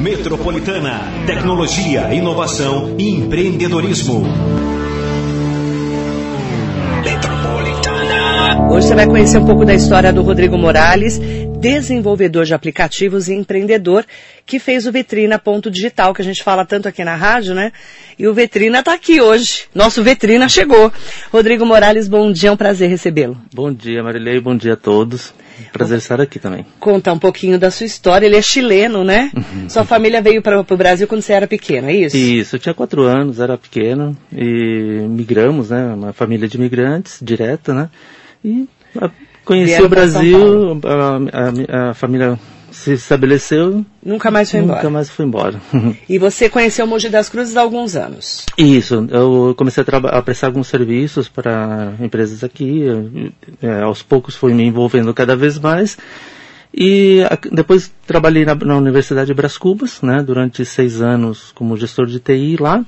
Metropolitana, tecnologia, inovação e empreendedorismo. Metropolitana. Hoje você vai conhecer um pouco da história do Rodrigo Morales, desenvolvedor de aplicativos e empreendedor que fez o Vetrina Ponto Digital, que a gente fala tanto aqui na rádio, né? E o Vetrina está aqui hoje. Nosso Vetrina chegou. Rodrigo Morales, bom dia, é um prazer recebê-lo. Bom dia, Marilei, bom dia a todos. Prazer estar aqui também. Contar um pouquinho da sua história. Ele é chileno, né? Uhum. Sua família veio para o Brasil quando você era pequeno, é isso? Isso, eu tinha quatro anos, era pequeno e migramos, né? Uma família de imigrantes, direta, né? E conheci Vieram o Brasil, a, a, a família se estabeleceu. Nunca mais foi embora. Nunca mais foi embora. e você conheceu Mogi das Cruzes há alguns anos? Isso. Eu comecei a, a prestar alguns serviços para empresas aqui. É, aos poucos fui me envolvendo cada vez mais. E a, depois trabalhei na, na Universidade de Bras Cubas, né, durante seis anos como gestor de TI lá.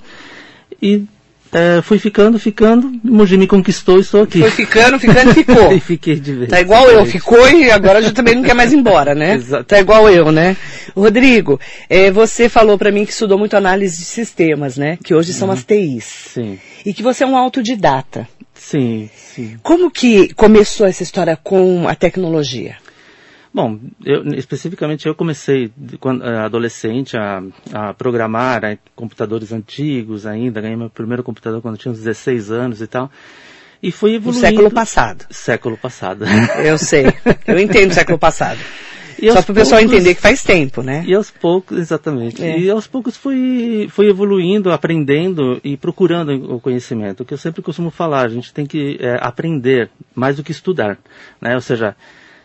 E é, fui ficando, ficando, Mogi me conquistou e estou aqui. Foi ficando, ficando e ficou. e fiquei de vez. Tá igual eu, ficou e agora já também não quer mais ir embora, né? Exato. Tá igual eu, né? Rodrigo, é, você falou para mim que estudou muito análise de sistemas, né? Que hoje são uhum. as TIs. Sim. E que você é um autodidata. Sim, sim. Como que começou essa história com a tecnologia? Bom, eu, especificamente eu comecei quando eh, adolescente a, a programar a, computadores antigos ainda, ganhei meu primeiro computador quando tinha uns 16 anos e tal. E foi evoluindo. No século passado. Século passado. Eu sei. Eu entendo século passado. E Só para o pessoal entender que faz tempo, né? E aos poucos, exatamente. É. E aos poucos fui, fui evoluindo, aprendendo e procurando o conhecimento. O que eu sempre costumo falar, a gente tem que é, aprender mais do que estudar. Né? Ou seja,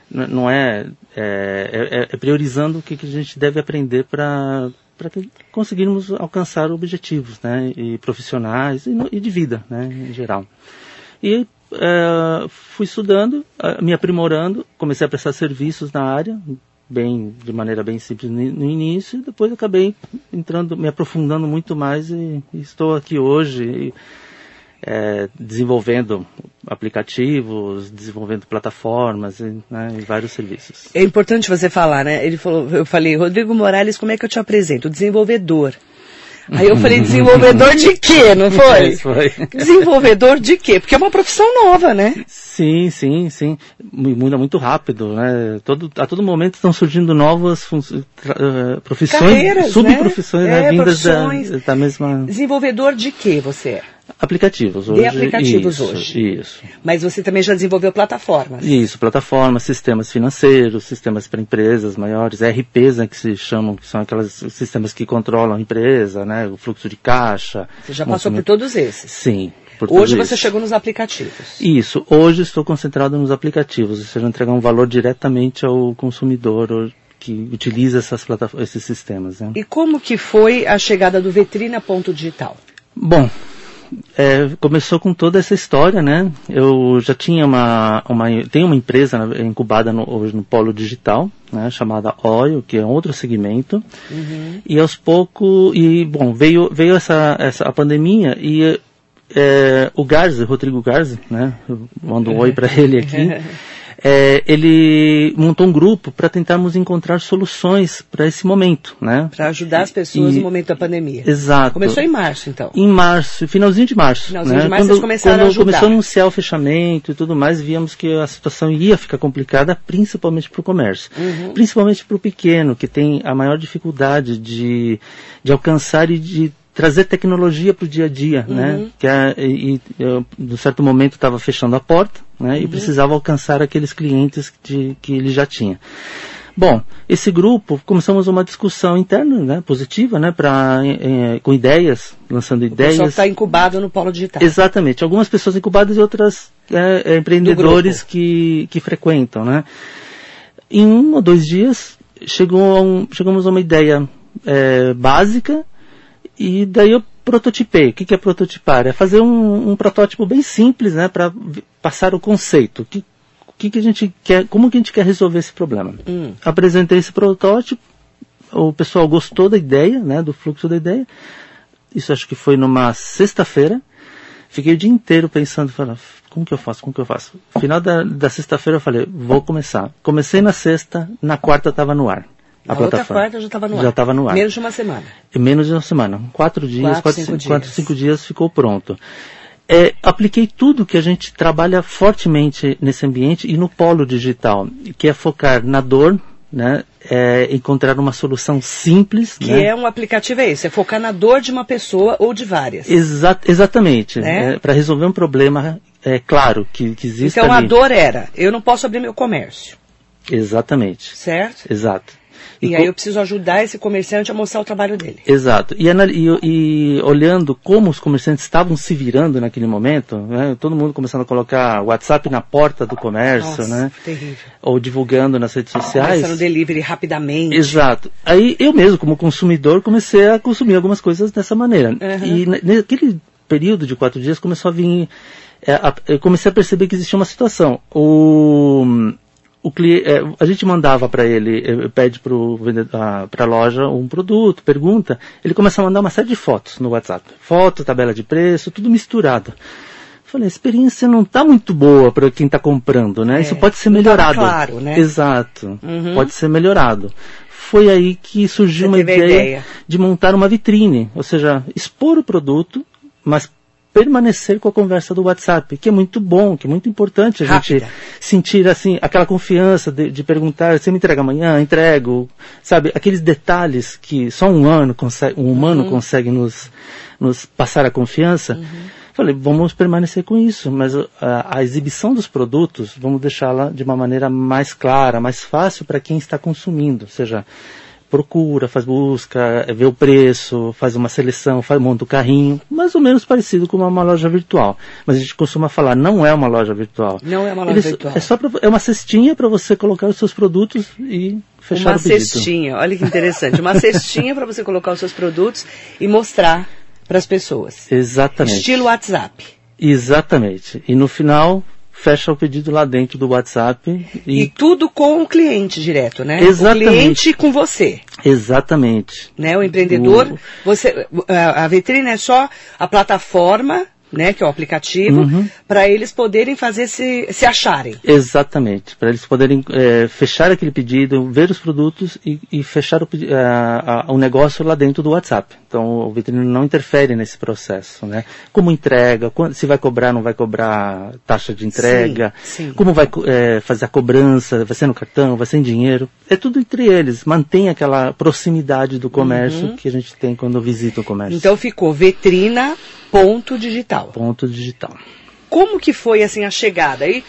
não é, é, é, é priorizando o que, que, a gente deve aprender para para conseguirmos alcançar objetivos, né, e profissionais e, e de vida, né, em geral. E é, fui estudando, me aprimorando, comecei a prestar serviços na área, bem de maneira bem simples no, início, e depois acabei entrando, me aprofundando muito mais e, e estou aqui hoje. E, é, desenvolvendo aplicativos, desenvolvendo plataformas e, né, e, vários serviços. É importante você falar, né? Ele falou, eu falei, Rodrigo Morales, como é que eu te apresento? Desenvolvedor. Aí eu falei, desenvolvedor de quê, não foi? foi. Desenvolvedor de quê? Porque é uma profissão nova, né? Sim, sim, sim. Muda muito rápido, né? Todo, a todo momento estão surgindo novas uh, profissões, Carreiras, né? subprofissões, né? É, vindas da, da mesma... Desenvolvedor de quê você é? Aplicativos hoje. De aplicativos isso, hoje. Isso. Mas você também já desenvolveu plataformas. Isso, plataformas, sistemas financeiros, sistemas para empresas maiores, RPs, né, que se chamam, que são aqueles sistemas que controlam a empresa, né, o fluxo de caixa. Você já passou por todos esses? Sim. Hoje você chegou nos aplicativos. Isso, hoje estou concentrado nos aplicativos, ou seja, entregar um valor diretamente ao consumidor que utiliza essas esses sistemas. Né? E como que foi a chegada do Vetrina Ponto Digital? Bom, é, começou com toda essa história, né? Eu já tinha uma, uma tem uma empresa incubada no, hoje no polo digital, né? Chamada Oil, que é outro segmento. Uhum. E aos poucos, e bom, veio veio essa essa a pandemia e é, o Garza, Rodrigo Garza, né? Eu mando um oi para ele aqui. é, ele montou um grupo para tentarmos encontrar soluções para esse momento, né? Para ajudar as pessoas e, no momento da pandemia. Exato. Começou em março, então. Em março, finalzinho de março. Finalzinho né? de março quando, vocês começaram quando a ajudar. começou a anunciar o fechamento e tudo mais, víamos que a situação ia ficar complicada, principalmente para o comércio. Uhum. Principalmente para o pequeno, que tem a maior dificuldade de, de alcançar e de trazer tecnologia para o dia a dia, né? uhum. né? Que é, e, eu, em certo momento estava fechando a porta, né? Uhum. E precisava alcançar aqueles clientes que, que ele já tinha. Bom, esse grupo começamos uma discussão interna, né, positiva, né, para é, com ideias, lançando ideias. Só está incubado no polo digital. Exatamente, algumas pessoas incubadas e outras é, empreendedores que, que frequentam, né. Em um ou dois dias chegou a um, chegamos a uma ideia é, básica e daí eu prototipei. O que, é prototipar? É fazer um, um protótipo bem simples, né, para passar o conceito. Que, que, que a gente quer, como que a gente quer resolver esse problema? Hum. Apresentei esse protótipo, o pessoal gostou da ideia, né, do fluxo da ideia. Isso acho que foi numa sexta-feira. Fiquei o dia inteiro pensando, falando, como que eu faço, como que eu faço? Final da, da sexta-feira eu falei, vou começar. Comecei na sexta, na quarta estava no ar. A, a outra quarta já estava no ar. Já estava no ar. Menos de uma semana. Menos de uma semana. Quatro dias, quatro, quatro, cinco, dias. quatro cinco dias ficou pronto. É, apliquei tudo que a gente trabalha fortemente nesse ambiente e no polo digital, que é focar na dor, né, é encontrar uma solução simples. Que né? é um aplicativo é esse, é focar na dor de uma pessoa ou de várias. Exa exatamente. Né? É, Para resolver um problema, é claro que, que existe. Então ali. a dor era, eu não posso abrir meu comércio. Exatamente. Certo? Exato. E, e aí eu preciso ajudar esse comerciante a mostrar o trabalho dele. Exato. E, e, e olhando como os comerciantes estavam se virando naquele momento, né, todo mundo começando a colocar WhatsApp na porta do comércio, Nossa, né? Terrível. Ou divulgando nas redes sociais. Começando delivery rapidamente. Exato. Aí eu mesmo, como consumidor, comecei a consumir algumas coisas dessa maneira. Uhum. E naquele período de quatro dias começou a vir. É, a, eu comecei a perceber que existia uma situação. O o cliente, é, a gente mandava para ele, é, pede para a loja um produto, pergunta, ele começa a mandar uma série de fotos no WhatsApp. Foto, tabela de preço, tudo misturado. Falei, a experiência não está muito boa para quem está comprando, né? É, Isso pode ser melhorado. claro, né? Exato. Uhum. Pode ser melhorado. Foi aí que surgiu uma ideia, ideia de montar uma vitrine, ou seja, expor o produto, mas permanecer com a conversa do WhatsApp, que é muito bom, que é muito importante a Rápida. gente sentir assim aquela confiança de, de, perguntar, você me entrega amanhã, entrego, sabe, aqueles detalhes que só um ano consegue, um humano uhum. consegue nos, nos passar a confiança. Uhum. Falei, vamos permanecer com isso, mas a, a exibição dos produtos, vamos deixá-la de uma maneira mais clara, mais fácil para quem está consumindo, ou seja, procura, faz busca, vê o preço, faz uma seleção, faz, monta o carrinho, mais ou menos parecido com uma, uma, loja virtual. Mas a gente costuma falar, não é uma loja virtual. Não é uma loja virtual. É, só pra, é uma cestinha para você colocar os seus produtos e fechar uma o pedido. Uma cestinha, olha que interessante. Uma cestinha para você colocar os seus produtos e mostrar para as pessoas. Exatamente. Estilo WhatsApp. Exatamente. E no final, fecha o pedido lá dentro do WhatsApp. E, e tudo com o cliente direto, né? Exatamente. O cliente com você. Exatamente. Né? O empreendedor, o... você, a, a vitrine é só a plataforma né, que é o aplicativo, uhum. para eles poderem fazer se, se acharem. Exatamente, para eles poderem é, fechar aquele pedido, ver os produtos e, e fechar o, a, a, o negócio lá dentro do WhatsApp. Então o vitrine não interfere nesse processo, né? Como entrega, se vai cobrar, não vai cobrar taxa de entrega, sim, sim. como vai é, fazer a cobrança, vai ser no cartão, vai ser em dinheiro, é tudo entre eles. Mantém aquela proximidade do comércio uhum. que a gente tem quando visita o comércio. Então ficou vitrina Ponto digital. Ponto digital. Como que foi assim a chegada? Aí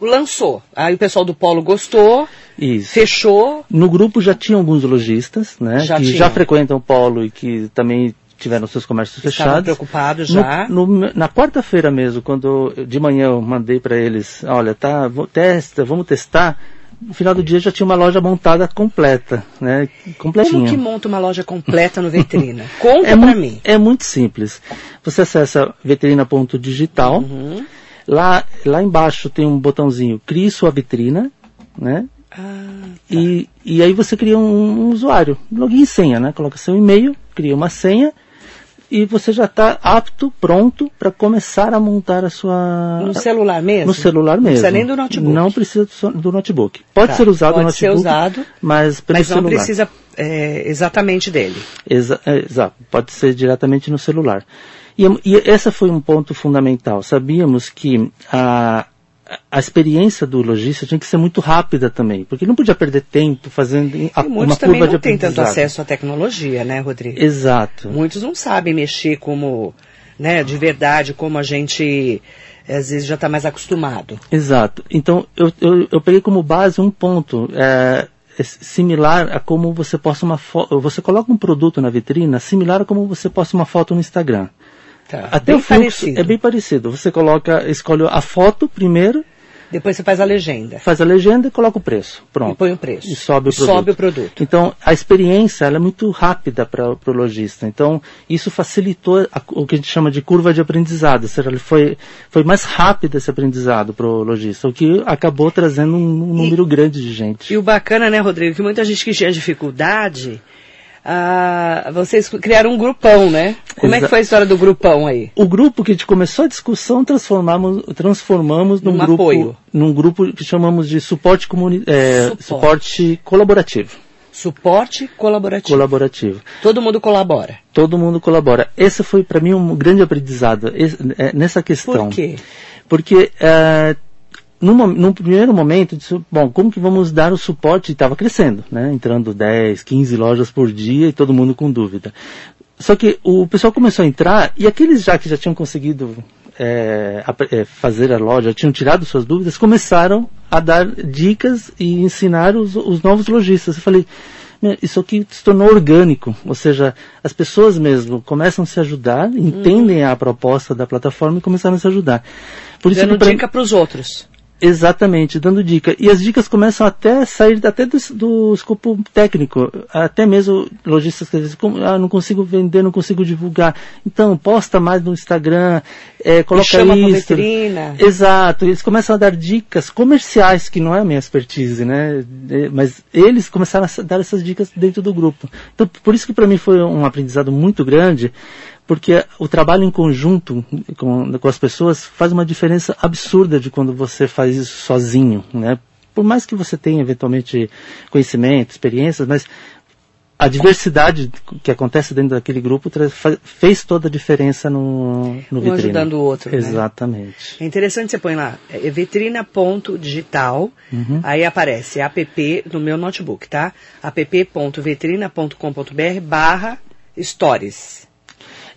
lançou. Aí o pessoal do Polo gostou. Isso. Fechou. No grupo já tinha alguns lojistas, né? Já que tinha. já frequentam o Polo e que também tiveram seus comércios Estavam fechados. preocupados já. No, no, na quarta-feira mesmo, quando de manhã eu mandei para eles, olha, tá, vou, testa, vamos testar no final do dia já tinha uma loja montada completa, né? Completinha. Como que monta uma loja completa no Vetrina? Conta é para mim. É muito simples. Você acessa vetrina.digital. Uhum. Lá, lá embaixo tem um botãozinho Crie sua vitrina, né? Ah, tá. e, e aí você cria um, um usuário, login e senha, né? Coloca seu e-mail, cria uma senha e você já está apto, pronto para começar a montar a sua. No celular mesmo? No celular mesmo. Não precisa nem do notebook. Não precisa do notebook. Pode tá, ser usado pode no notebook. ser usado, mas pelo mas celular. não precisa é, exatamente dele. Exa é, exato. Pode ser diretamente no celular. E, e esse foi um ponto fundamental. Sabíamos que a, a experiência do lojista tinha que ser muito rápida também, porque não podia perder tempo fazendo e a, muitos uma também curva não de têm tanto acesso à tecnologia, né, Rodrigo? Exato. Muitos não sabem mexer como, né, de verdade, como a gente às vezes já está mais acostumado. Exato. Então eu, eu, eu, peguei como base um ponto é, similar a como você posta uma foto, você coloca um produto na vitrina similar a como você posta uma foto no Instagram. Tá, Até o fluxo parecido. é bem parecido. Você coloca, escolhe a foto primeiro, Depois você faz a legenda. faz a legenda e coloca o preço. E Pronto. põe o preço. E sobe o E produto. sobe o produto. Então, a experiência é muito rápida para o lojista. Então, isso facilitou a- o que a gente chama de curva de aprendizado. Ou seja, foi, foi mais rápido esse aprendizado para o lojista, o que acabou trazendo um, um número grande de gente. E o bacana, né, Rodrigo, que muita gente que tinha dificuldade, ah, vocês criaram um grupão, né? Como é que Exa- foi a história do grupão aí? O grupo que começou a discussão transformamos, transformamos num Num grupo, apoio. num grupo que chamamos de suporte, comuni é, Suporte. suporte colaborativo. Suporte colaborativo. Colaborativo. Todo mundo colabora. Todo mundo colabora. Esse foi para mim um grande aprendizado esse, é, nessa questão. Por quê? Porque é, no, primeiro momento, disse, bom, como que vamos dar o suporte? Estava crescendo, né? Entrando 10, 15 lojas por dia e todo mundo com dúvida. Só que o pessoal começou a entrar e aqueles já que já tinham conseguido é, é, fazer a loja, tinham tirado suas dúvidas, começaram a dar dicas e ensinar os, os novos lojistas. Eu falei, isso aqui se tornou orgânico, ou seja, as pessoas mesmo começam a se ajudar, entendem a proposta da plataforma e começaram a se ajudar. Por Dando pra... dica para os outros. Exatamente, dando dica. E as dicas começam até a sair até do, do escopo técnico. Até mesmo lojistas que dizem, ah, não consigo vender, não consigo divulgar. Então, posta mais no Instagram, é, coloca chama isso. Vitrina. Exato. Eles começam a dar dicas comerciais, que não é a minha expertise, né? Mas eles começaram a dar essas dicas dentro do grupo. Então, por isso que para mim foi um aprendizado muito grande, porque o trabalho em conjunto com, com as pessoas faz uma diferença absurda de quando você faz isso sozinho, né? Por mais que você tenha eventualmente conhecimento, experiências, mas a diversidade que acontece dentro daquele grupo fez toda a diferença no, no um vitrine. ajudando o outro. Né? Exatamente. Né? É interessante você põe lá, é vitrina.digital, uhum. aí aparece app no meu notebook, tá? app.vitrina.com.br barra stories.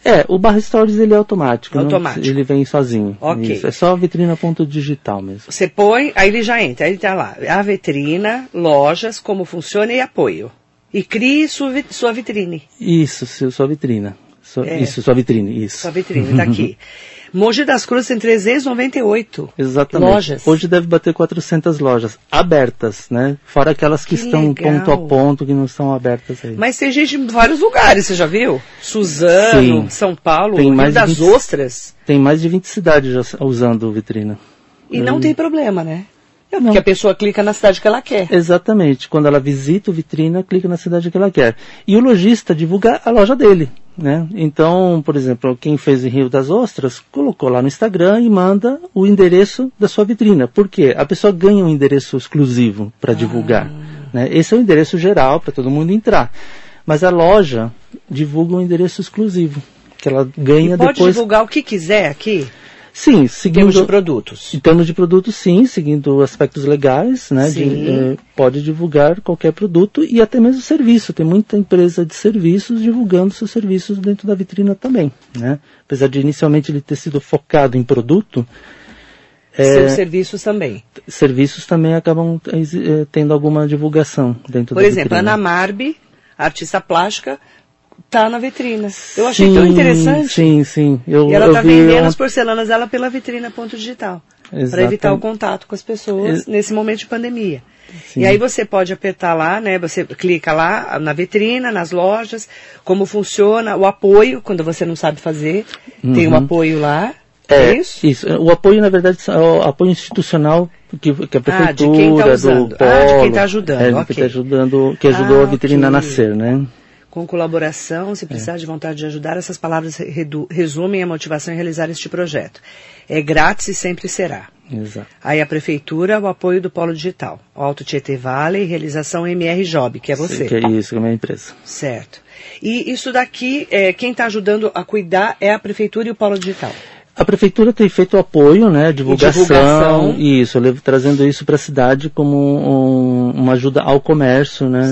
É, o barra stories ele é automático. Automático. Não, ele vem sozinho. Ok. Isso, é só vitrina ponto digital mesmo. Você põe, aí ele já entra, aí ele tá lá. A vitrina, lojas, como funciona e apoio. E crie sua, sua vitrine. Isso, sua vitrina. Sua, é. Isso, sua vitrine, isso. Sua vitrine, tá aqui. Mogi das Cruzes tem 398 Exatamente. lojas. Hoje deve bater 400 lojas abertas, né? Fora aquelas que, que estão legal. ponto a ponto, que não estão abertas aí. Mas tem gente em vários lugares, você já viu? Suzano, Sim. São Paulo, tem Rio mais das 20, Ostras. Tem mais de 20 cidades já usando vitrina. E não tem problema, né? É porque a pessoa clica na cidade que ela quer. Exatamente. Quando ela visita o vitrina, clica na cidade que ela quer. E o lojista divulga a loja dele. Né? Então, por exemplo, quem fez em Rio das Ostras colocou lá no Instagram e manda o endereço da sua vitrina. Por quê? A pessoa ganha um endereço exclusivo para ah. divulgar. Né? Esse é o endereço geral para todo mundo entrar. Mas a loja divulga um endereço exclusivo que ela ganha e pode depois. divulgar o que quiser aqui. Sim, seguindo. Em termos de produtos. Em termos de produtos, sim, seguindo aspectos legais, né? De, é, pode divulgar qualquer produto e até mesmo serviço. Tem muita empresa de serviços divulgando seus serviços dentro da vitrina também, né? Apesar de inicialmente ele ter sido focado em produto. É, Seus serviços também. Serviços também acabam é, tendo alguma divulgação dentro Por da exemplo, vitrina. Ana Marbi, artista plástica, tá na vitrina. Eu achei sim, tão interessante. Sim, sim. Eu, e ela está vendendo as porcelanas dela pela vitrina ponto digital. Para evitar o contato com as pessoas Ex nesse momento de pandemia. Sim. E aí você pode apertar lá, né? Você clica lá na vitrina, nas lojas, como funciona o apoio, quando você não sabe fazer. Uhum. Tem um uhum. apoio lá. É, é, isso? isso? O apoio, na verdade, é o apoio institucional que, que a prefeitura, ah, de quem tá usando. do polo, ah, de quem está ajudando. É, okay. que, tá ajudando, que ajudou ah, a vitrina okay. a nascer, né? Com colaboração, se precisar é. de vontade de ajudar, essas palavras resumem a motivação em realizar este projeto. É grátis e sempre será. Exato. Aí a prefeitura, o apoio do Polo Digital. O Alto Tietê Vale, realização MR Job, que é você. Sim, que é isso, que é a minha empresa. Certo. E isso daqui, é, quem está ajudando a cuidar é a prefeitura e o Polo Digital. A prefeitura tem feito apoio, né, divulgação, divulgação. isso, trazendo isso para a cidade como um, uma ajuda ao comércio, né,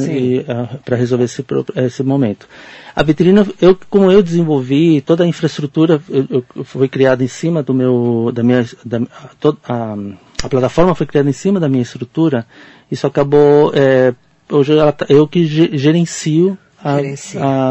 ah, para resolver esse, esse momento. A vitrina, eu, como eu desenvolvi toda a infraestrutura, eu, eu foi criada em cima do meu, da minha, da, toda, a, a, plataforma foi criada em cima da minha estrutura. Isso acabou, é, hoje ela, tá, eu que gerencio a,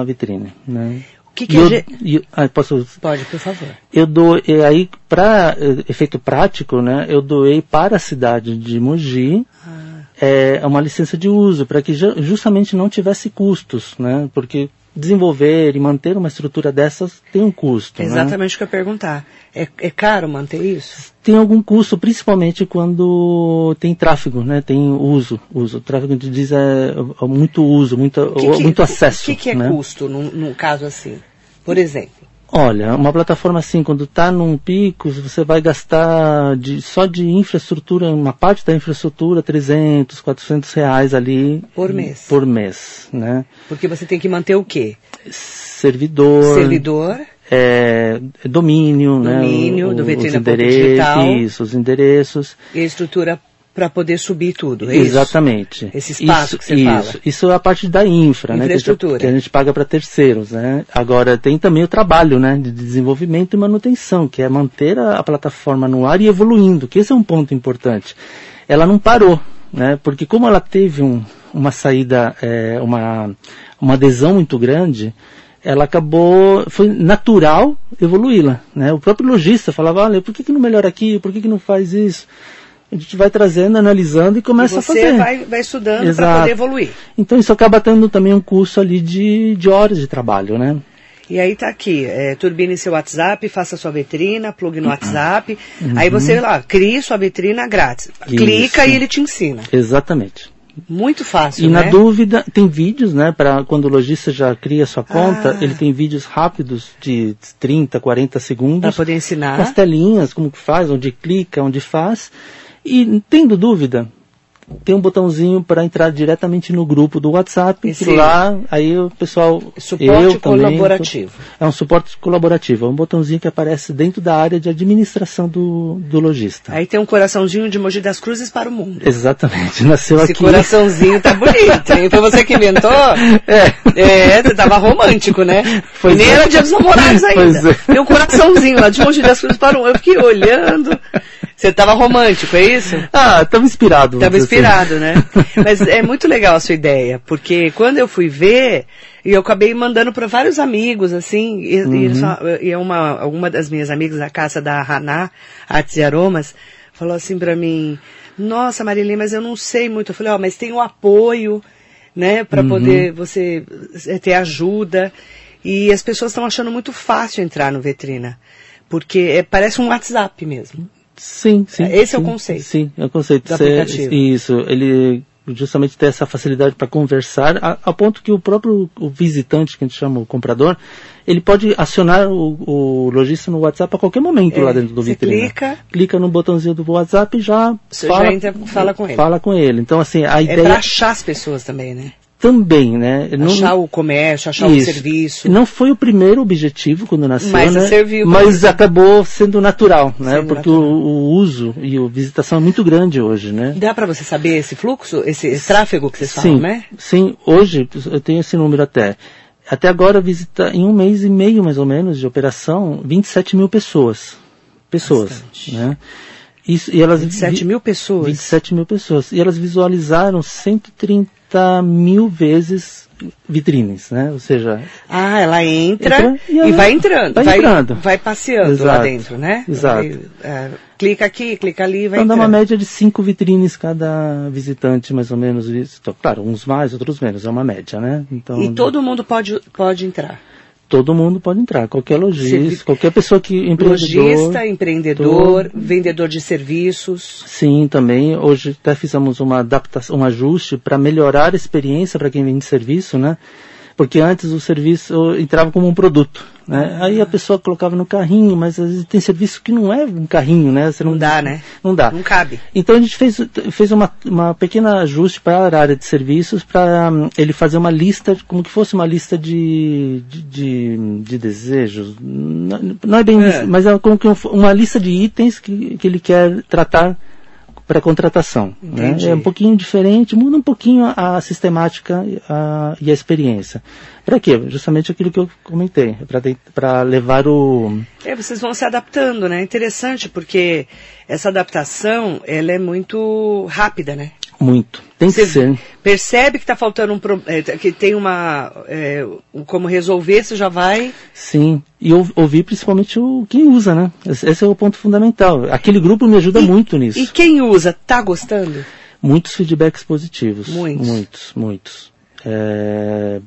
a vitrine, né. Que, que eu, é... eu, ah, posso... Pode, por favor. Eu dou, aí, para eh, efeito prático, né, eu doei para a cidade de Mogi ah. é, uma licença de uso, para que justamente não tivesse custos, né, porque desenvolver e manter uma estrutura dessas tem um custo. É exatamente o que eu ia perguntar. É, é caro manter isso? Tem algum custo, principalmente quando tem tráfego, né? Tem uso. uso. O tráfego de diz é, é muito uso, muito, que que, muito acesso. O que, que, é né? custo num, num caso assim? Por exemplo? Olha, uma plataforma assim, quando está num pico, você vai gastar de, só de infraestrutura, uma parte da infraestrutura, 300, 400 reais ali. Por mês. Por mês, né? Porque você tem que manter o quê? Servidor. Servidor. É, domínio, domínio, né? Domínio do os endereços, Isso, os endereços. E a estrutura para poder subir tudo, é Exatamente. Isso? Esse espaço isso, que você isso. fala. Isso é a parte da infra, né? Infraestrutura. Que a, gente paga para terceiros, né? Agora tem também o trabalho, né? De desenvolvimento e manutenção, que é manter a, a plataforma no ar e evoluindo, que esse é um ponto importante. Ela não parou, né? Porque como ela teve um, uma saída, é, uma, uma adesão muito grande, ela acabou, foi natural evoluí-la, né? O próprio lojista falava, olha, por que, que não melhora aqui? Por que, que não faz isso? A gente vai trazendo, analisando e começa e a fazer. Você vai, vai estudando para poder evoluir. Então isso acaba tendo também um curso ali de, de horas de trabalho, né? E aí tá aqui, é, turbine seu WhatsApp, faça sua vitrina, plug no WhatsApp. Uhum. Aí você lá, crie sua vitrina grátis. Isso. Clica e ele te ensina. Exatamente. Muito fácil, E né? na dúvida, tem vídeos, né? Para quando o lojista já cria sua conta, ah. ele tem vídeos rápidos de 30, 40 segundos. Para poder ensinar. Com as telinhas, como que faz, onde clica, onde faz. E tendo dúvida, tem um botãozinho para entrar diretamente no grupo do WhatsApp. Esse lá, aí o pessoal. Suporte eu colaborativo. Também, é um suporte colaborativo. É um botãozinho que aparece dentro da área de administração do, do lojista. Aí tem um coraçãozinho de Mogi das Cruzes para o mundo. Exatamente. Nasceu Esse aqui. Esse coraçãozinho tá bonito, hein? Foi você que inventou? É. É, você tava romântico, né? Pois e nem é. era dia dos namorados ainda. Pois é. Tem um coraçãozinho lá de Mogi das Cruzes para o mundo. Eu fiquei olhando. Você estava romântico, é isso? Ah, estava inspirado. Estava assim. inspirado, né? Mas é muito legal a sua ideia, porque quando eu fui ver, eu acabei mandando para vários amigos, assim, e, Uhum. e, e uma, uma das minhas amigas da casa da Haná, Artes e Aromas, falou assim para mim, nossa Marilene, mas eu não sei muito. Eu falei, ó, oh, mas tem o apoio, né, para Uhum. poder você ter ajuda. E as pessoas estão achando muito fácil entrar no Vetrina, porque é, parece um WhatsApp mesmo. Sim, sim. Esse é o sim, conceito Sim, é o conceito. do aplicativo. Isso, ele justamente tem essa facilidade para conversar, a, a ponto que o próprio o visitante, que a gente chama o comprador, ele pode acionar o, o lojista no WhatsApp a qualquer momento É, lá dentro do vitrine. clica- clica no botãozinho do WhatsApp e já fala, já entra, fala com ele. Fala com ele. Então, assim, a É ideia para achar as pessoas também, né? Também, né? Não- achar o comércio, achar Isso. o serviço. Não foi o primeiro objetivo quando nasceu, Mas né? serviu Mas acabou sendo natural, né? Sendo Porque natural. O, o uso e a visitação é muito grande hoje, né? Dá para você saber esse fluxo, esse, esse tráfego que vocês sim, falam, né? sim. Hoje eu tenho esse número até. Até agora visita em um mês e meio mais ou menos de operação 27 mil pessoas, pessoas, Bastante. né? Isso, e elas 27 vi- mil pessoas. 27 mil pessoas. E elas visualizaram 130 mil vezes vitrines, né? Ou seja, Ah, ela entra, Entra e e, ela vai entrando, vai vai, entrando. vai passeando lá Exato. dentro, né? Exato. Vai, é, clica aqui, clica ali, vai então dá uma entrando. média de cinco vitrines cada visitante, mais ou menos. Claro, uns mais, outros menos, é uma média, né? Então, E todo mundo pode, pode entrar. Todo mundo pode entrar, qualquer lojista, qualquer pessoa que empreendedor. Lojista, empreendedor, vendedor de serviços. Sim, também. Hoje até fizemos uma adaptação, um ajuste para melhorar a experiência para quem vende serviço, né? Porque antes o serviço entrava como um produto, né? Aí a pessoa colocava no carrinho, mas às vezes tem serviço que não é um carrinho, né? Você Não dá, né? Não dá. Não cabe. Então a gente fez, fez uma, uma pequena ajuste para a área de serviços para hum, ele fazer uma lista, como que fosse uma lista de, de, de, de desejos. Não, não é bem É. isso, mas é como que um- uma lista de itens que, que ele quer tratar para contratação. Né? É um pouquinho diferente, muda um pouquinho a, a sistemática e a, e a experiência. Para quê? Justamente aquilo que eu comentei, para levar o... É, vocês vão se adaptando, né? Interessante, porque essa adaptação, ela é muito rápida, né? Muito. Tem que Você ser. percebe que está faltando um é, que tem uma é, como resolver, você já vai. Sim, e ou- ouvir principalmente o quem usa, né? Esse, é o ponto fundamental. Aquele grupo me ajuda E- muito nisso. E quem usa, tá gostando? Muitos feedbacks positivos. Muitos. Muitos, muitos. É,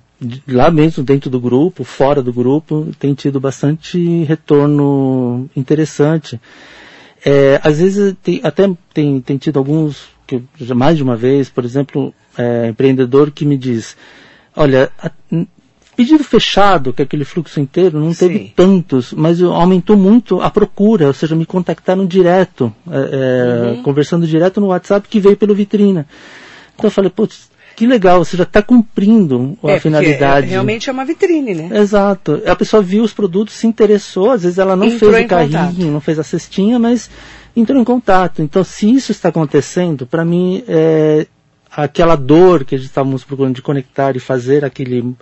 lá mesmo dentro do grupo, fora do grupo, tem tido bastante retorno interessante. É, às vezes tem, até tem, tem tido alguns, que mais de uma vez, por exemplo, é, empreendedor que me diz, olha, a- Pedido fechado, que é aquele fluxo inteiro, não teve Sim. tantos, mas aumentou muito a procura, ou seja, me contactaram direto, é, é, uhum. conversando direto no WhatsApp que veio pelo vitrina. Então eu falei, putz, que legal, você já está cumprindo a é, finalidade. realmente é uma vitrine, né? Exato. A pessoa viu os produtos, se interessou, às vezes ela não Entrou fez o carrinho, contato. não fez a cestinha, mas entrou em contato. Então, se isso está acontecendo, para mim, é, aquela dor que a gente estávamos procurando de conectar e fazer aquele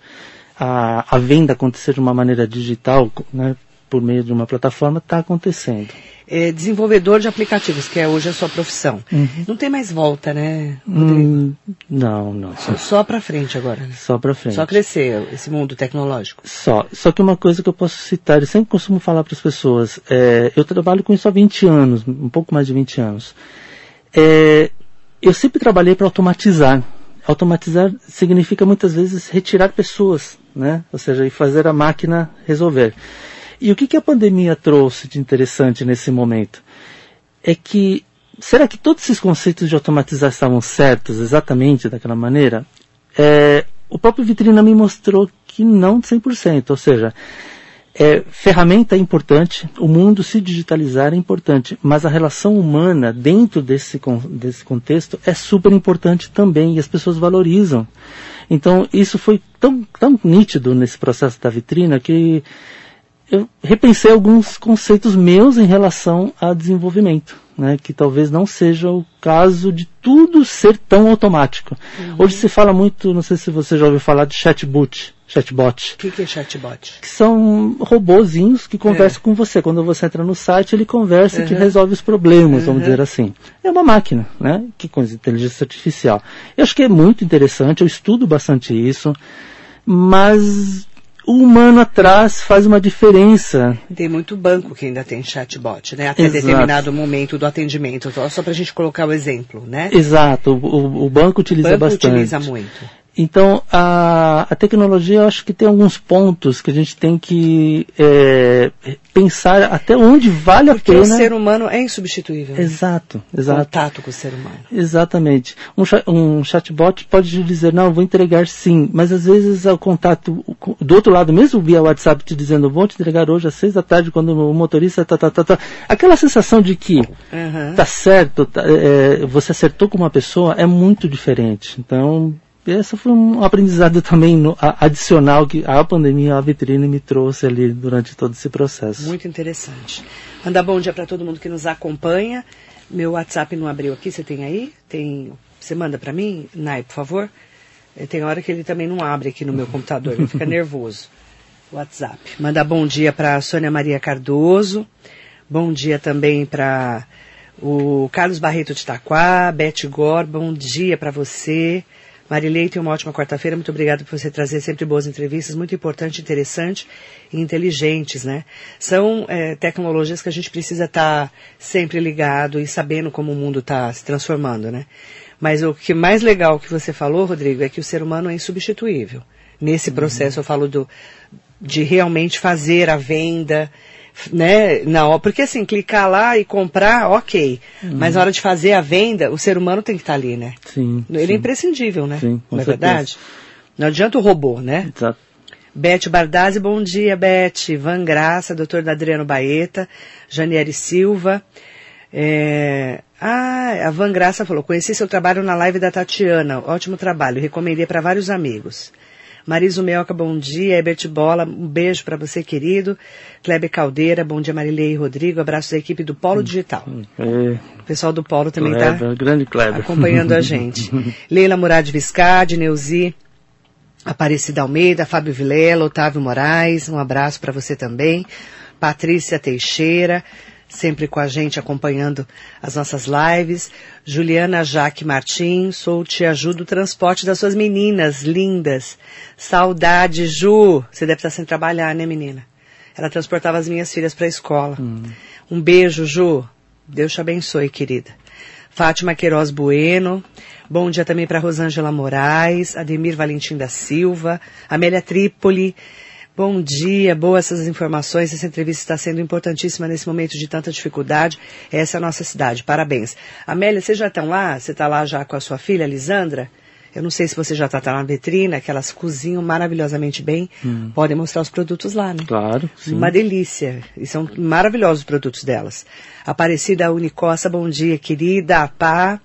a, a venda acontecer de uma maneira digital, né, por meio de uma plataforma, está acontecendo é, desenvolvedor de aplicativos, que é hoje a sua profissão. Uhum. Não tem mais volta, né, hum, não, não. Só, só para frente agora. Né? Só para frente. Só crescer esse mundo tecnológico. Só. Só que uma coisa que eu posso citar, eu sempre costumo falar para as pessoas, é, eu trabalho com isso há 20 anos, um pouco mais de 20 anos. É, eu sempre trabalhei para automatizar. Automatizar significa muitas vezes retirar pessoas, né? Ou seja, e fazer a máquina resolver. E o que, que a pandemia trouxe de interessante nesse momento? É que, será que todos esses conceitos de automatizar estavam certos exatamente daquela maneira? É, o próprio Vitrina me mostrou que não 100%, ou seja, é, ferramenta é importante, o mundo se digitalizar é importante, mas a relação humana dentro desse, desse contexto é super importante também e as pessoas valorizam. Então isso foi tão, tão nítido nesse processo da vitrina que eu repensei alguns conceitos meus em relação a desenvolvimento, né, que talvez não seja o caso de tudo ser tão automático. Uhum. Hoje se fala muito, não sei se você já ouviu falar de chatbot. Chatbot. O que, que, é chatbot? Que são robozinhos que conversam é. com você. Quando você entra no site, ele conversa uhum. e resolve os problemas, uhum. vamos dizer assim. É uma máquina, né? Que com inteligência artificial. Eu acho que é muito interessante, eu estudo bastante isso, mas o humano atrás faz uma diferença. Tem muito banco que ainda tem chatbot, né? Até Exato. determinado momento do atendimento. Só para a gente colocar o exemplo, né? Exato. O, o banco utiliza o banco bastante. utiliza muito. Então, a, a tecnologia, eu acho que tem alguns pontos que a gente tem que é, pensar até onde vale Porque a pena. Porque o ser humano é insubstituível. Exato, né? exato. Contato com o ser humano. Exatamente. Um, um chatbot pode dizer, não, vou entregar sim, mas às vezes o contato do outro lado, mesmo via WhatsApp, te dizendo, vou te entregar hoje às seis da tarde, quando o motorista tá, tá, tá, tá. Aquela sensação de que uhum. tá certo, tá, é, você acertou com uma pessoa, é muito diferente. Então, esse foi um aprendizado também no, a, adicional que a pandemia, a vitrine me trouxe ali durante todo esse processo. Muito interessante. Mandar bom dia para todo mundo que nos acompanha. Meu WhatsApp não abriu aqui, você tem aí? Tem, você manda para mim, Nai, por favor? Eh, tem hora que ele também não abre aqui no meu computador, ele fica nervoso. WhatsApp. Manda bom dia para Sônia Maria Cardoso. Bom dia também para o Carlos Barreto de Itaquá, Beth Gor, bom dia para você. Marilei, tenha uma ótima quarta-feira. Muito obrigada por você trazer sempre boas entrevistas, muito importante, interessante e inteligentes, né? São é, tecnologias que a gente precisa estar tá sempre ligado e sabendo como o mundo está se transformando, né? Mas o que mais legal que você falou, Rodrigo, é que o ser humano é insubstituível. Nesse uhum. processo eu falo do, de realmente fazer a venda, né? Na, porque assim, clicar lá e comprar, ok. Uhum. Mas na hora de fazer a venda, o ser humano tem que estar tá ali, né? Sim. Ele sim. é imprescindível, né? Sim, Não é verdade? Não adianta o robô, né? Exato. Beth Bardazzi, bom dia, Beth. Van Graça, doutor Adriano Baeta, Janiere Silva. É... Ah, a Van Graça falou, conheci seu trabalho na live da Tatiana, ótimo trabalho, recomendei para vários amigos. Mariso Melca, bom dia. Herbert Bola, um beijo para você, querido. Kleber Caldeira, bom dia, Marilei e Rodrigo. Abraço da equipe do Polo Digital. É. O pessoal do Polo também está grande Kleber. acompanhando a gente. Leila Murad Viscardi, Neuzi, Aparecida Almeida, Fábio Vilela, Otávio Moraes, um abraço para você também. Patrícia Teixeira, sempre com a gente acompanhando as nossas lives. Juliana Jaque Martins, sou Te Ajudo o Transporte das suas meninas lindas. Saudade, Ju. Você deve estar sem trabalhar, né, menina? Ela transportava as minhas filhas para a escola. Hum. Um beijo, Ju. Deus te abençoe, querida. Fátima Queiroz Bueno. Bom dia também para Rosângela Moraes, Ademir Valentim da Silva, Amélia Trípoli, Bom dia, boas essas informações. Essa entrevista está sendo importantíssima nesse momento de tanta dificuldade. Essa é a nossa cidade. Parabéns. Amélia, vocês já estão lá? Você está lá já com a sua filha, Lisandra? Eu não sei se você já está tá na vitrine, que elas cozinham maravilhosamente bem. Hum. Podem mostrar os produtos lá, né? Claro, sim. Uma delícia. E são maravilhosos os produtos delas. Aparecida Unicosta, bom dia, querida. Pá.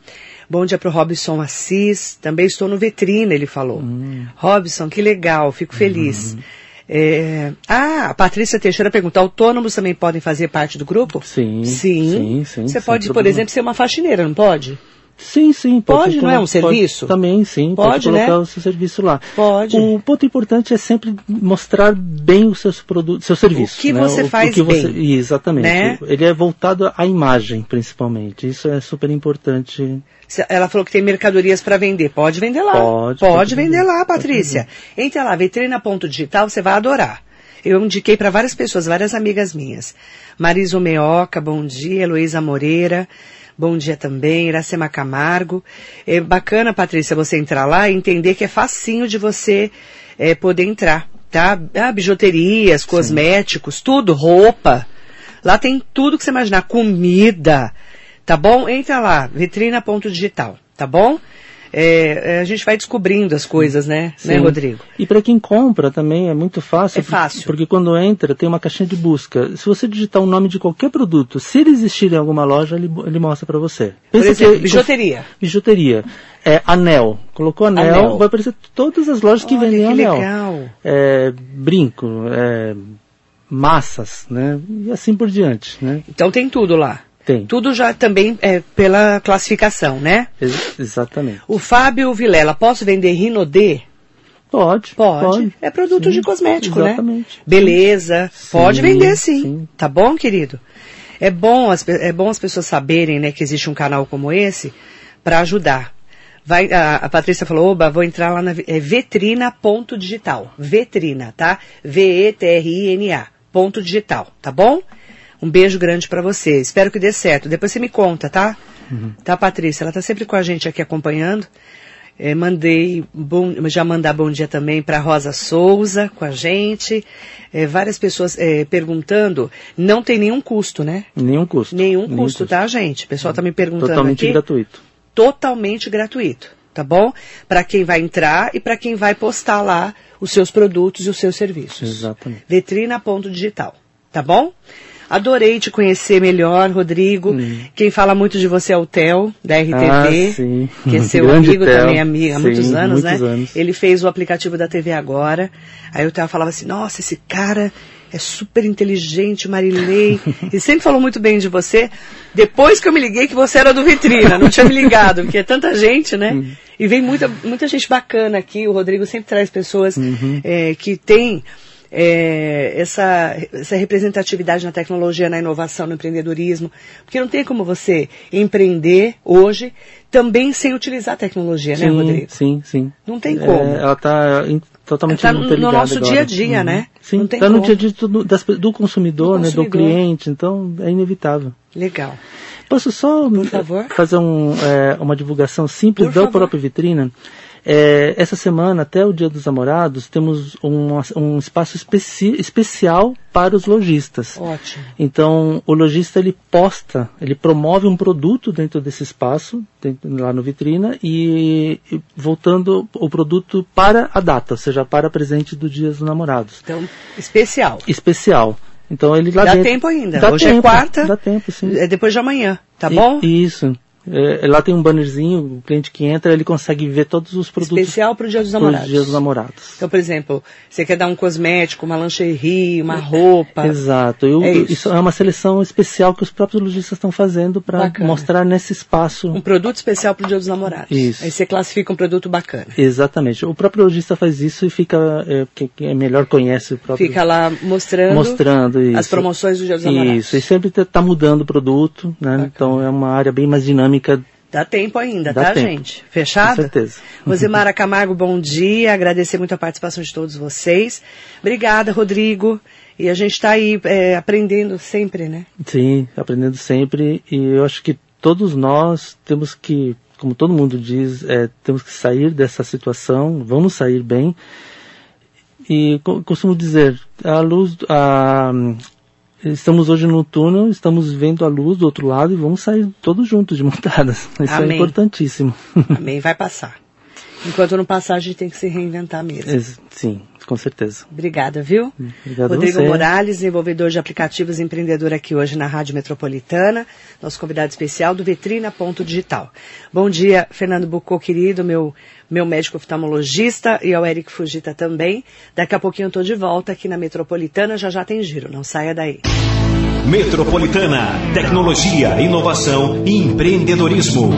Bom dia para o Robson Assis. Também estou no vitrine, ele falou. Hum. Robson, que legal, fico feliz. Hum. É... Ah, a Patrícia Teixeira pergunta, autônomos também podem fazer parte do grupo? Sim. Sim. sim, sim Você pode, por exemplo, ser uma faxineira, não pode? Sim, sim. Pode, pode não é um serviço? também, sim. Pode, pode colocar né? o seu serviço lá. Pode. O ponto importante é sempre mostrar bem o seu produto, seu serviço. O que né? você o, faz o que bem. Você, exatamente. Né? Ele é voltado à imagem, principalmente. Isso é super importante. Ela falou que tem mercadorias para vender. Pode vender lá. Pode. Pode, pode vender, lá, Patrícia. Entra lá, vitrina.digital, você vai adorar. Eu indiquei para várias pessoas, várias amigas minhas. Marisa Meoca, bom dia. Heloísa Moreira. Bom dia também, Iracema Camargo. É bacana, Patrícia, você entrar lá e entender que é facinho de você é, poder entrar, tá? Ah, bijuterias, cosméticos, Sim. tudo, roupa. Lá tem tudo que você imaginar, comida, tá bom? Entra lá, vitrina.digital, tá bom? É, é, a gente vai descobrindo as coisas, né, né Sim. né, Rodrigo? E para quem compra também é muito fácil. É fácil. Porque quando entra tem uma caixinha de busca. Se você digitar o nome de qualquer produto, se ele existir em alguma loja, ele, ele mostra para você. Pensa Por exemplo, que, bijuteria. Bijuteria. É, anel. Colocou anel, anel, vai aparecer todas as lojas que Olha, vendem que anel. Legal. É, brinco, é, massas, né? E assim por diante, né? Então tem tudo lá. Tem. Tudo já também é pela classificação, né? Ex exatamente. O Fábio Vilela, posso vender Rinodê? Pode, pode. Pode. É produto sim, de cosmético, né? exatamente. né? Beleza. Sim, pode vender sim. sim. Tá bom, querido? É bom, as, é bom as pessoas saberem, né, que existe um canal como esse para ajudar. Vai, a, a, Patrícia falou, oba, vou entrar lá na é vetrina.digital. Vetrina, tá? V-E-T-R-I-N-A. Ponto digital, tá bom? Um beijo grande para você. Espero que dê certo. Depois você me conta, tá? Uhum. Tá, Patrícia? Ela tá sempre com a gente aqui acompanhando. É, mandei bom, já mandar bom dia também para Rosa Souza com a gente. É, várias pessoas é, perguntando. Não tem nenhum custo, né? Nenhum custo. Nenhum, nenhum custo, custo, tá, gente? O pessoal tá me perguntando Totalmente aqui. gratuito. Totalmente gratuito, tá bom? Para quem vai entrar e para quem vai postar lá os seus produtos e os seus serviços. Exatamente. Vetrina.digital, tá bom? Adorei te conhecer melhor, Rodrigo. Hum. Quem fala muito de você é o Theo, da RTV, ah, sim. que é seu Grande amigo Theo. também, amigo, há sim, muitos anos, muitos né? Anos. Ele fez o aplicativo da TV Agora. Aí o Theo falava assim, nossa, esse cara é super inteligente, Marilei. e sempre falou muito bem de você. Depois que eu me liguei que você era do Vitrina, não tinha me ligado, porque é tanta gente, né? Uhum. E vem muita, muita gente bacana aqui. O Rodrigo sempre traz pessoas uhum. é, que têm é, essa, essa representatividade na tecnologia, na inovação, no empreendedorismo. Porque não tem como você empreender hoje também sem utilizar a tecnologia, sim, né, Rodrigo? Sim, sim. Não tem como. É, ela está totalmente ela tá no, no nosso agora. dia a dia, uhum. né? Sim, está no dia a dia do, das, do, consumidor, do né, do cliente, então é inevitável. Legal. Posso só fazer um, é, uma divulgação simples Por da favor. própria vitrina? É, essa semana, até o Dia dos Namorados, temos um, um espaço especi especial para os lojistas. Ótimo. Então, o lojista ele posta, ele promove um produto dentro desse espaço, dentro, lá no vitrina, e, e, voltando o produto para a data, ou seja, para presente do Dia dos Namorados. Então, especial. Especial. Então ele lá Dá dentro, tempo ainda. Dá Hoje tempo, é quarta. Dá tempo, sim. É depois de amanhã, tá E- bom? Isso. É, lá tem um bannerzinho, o cliente que entra, ele consegue ver todos os produtos Especial para o Dia dos Namorados. os dias dos namorados. Então, por exemplo, você quer dar um cosmético, uma lingerie, uma roupa. Exato. Eu- É isso. isso. é uma seleção especial que os próprios lojistas estão fazendo para Bacana. mostrar nesse espaço. Um produto especial para o Dia dos Namorados. Isso. Aí você classifica um produto bacana. Exatamente. O próprio lojista faz isso e fica, é, que- quem é melhor conhece o próprio. Fica lá mostrando, mostrando isso. as promoções do Dia dos Namorados. Isso, e sempre está mudando o produto, né? Então é uma área bem mais dinâmica, Dá tempo ainda, Dá tá, tempo. gente? com Fechado? certeza. Rosemara Camargo, bom dia. Agradecer muito a participação de todos vocês. Obrigada, Rodrigo. E a gente está aí é, aprendendo sempre, né? Sim, aprendendo sempre. E eu acho que todos nós temos que, como todo mundo diz, é, temos que sair dessa situação, vamos sair bem. E co- costumo dizer, a luz, a, estamos hoje no túnel, estamos vendo a luz do outro lado e vamos sair todos juntos de montadas. Isso Amém. é importantíssimo. Amém, vai passar. Enquanto não passar, a gente tem que se reinventar mesmo. Sim, com certeza. Obrigada, viu? Obrigado Rodrigo você. Morales, desenvolvedor de aplicativos empreendedor aqui hoje na Rádio Metropolitana, nosso convidado especial do Vitrina Ponto Digital. Bom dia, Fernando Bucô, querido, meu, meu médico oftalmologista, e ao Eric Fugita também. Daqui a pouquinho eu estou de volta aqui na Metropolitana, já já tem giro, não saia daí. Metropolitana, tecnologia, inovação e empreendedorismo.